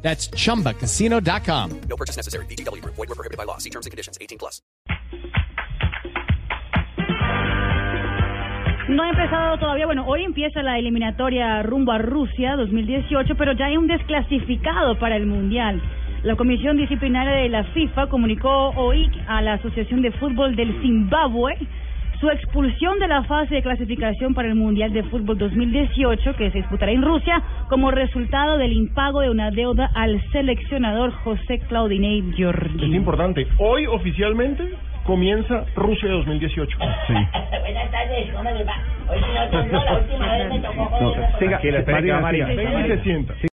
That's chumbacasino.com. No purchase necessary. BGW. Void were prohibited by law. See terms and conditions. 18 plus. No ha empezado todavía, bueno, hoy empieza la eliminatoria rumbo a Rusia 2018, pero ya hay un desclasificado para el Mundial. La Comisión Disciplinaria de la FIFA comunicó hoy a la Asociación de Fútbol del Zimbabue su expulsión de la fase de clasificación para el Mundial de Fútbol 2018 que se disputará en Rusia como resultado del impago de una deuda al seleccionador José Claudinei Es Giorgi. importante. Hoy oficialmente comienza Rusia 2018. Sí. Buenas tardes, ¿cómo les va? Hoy sí no, no, la última vez me tocó No, siga, siga.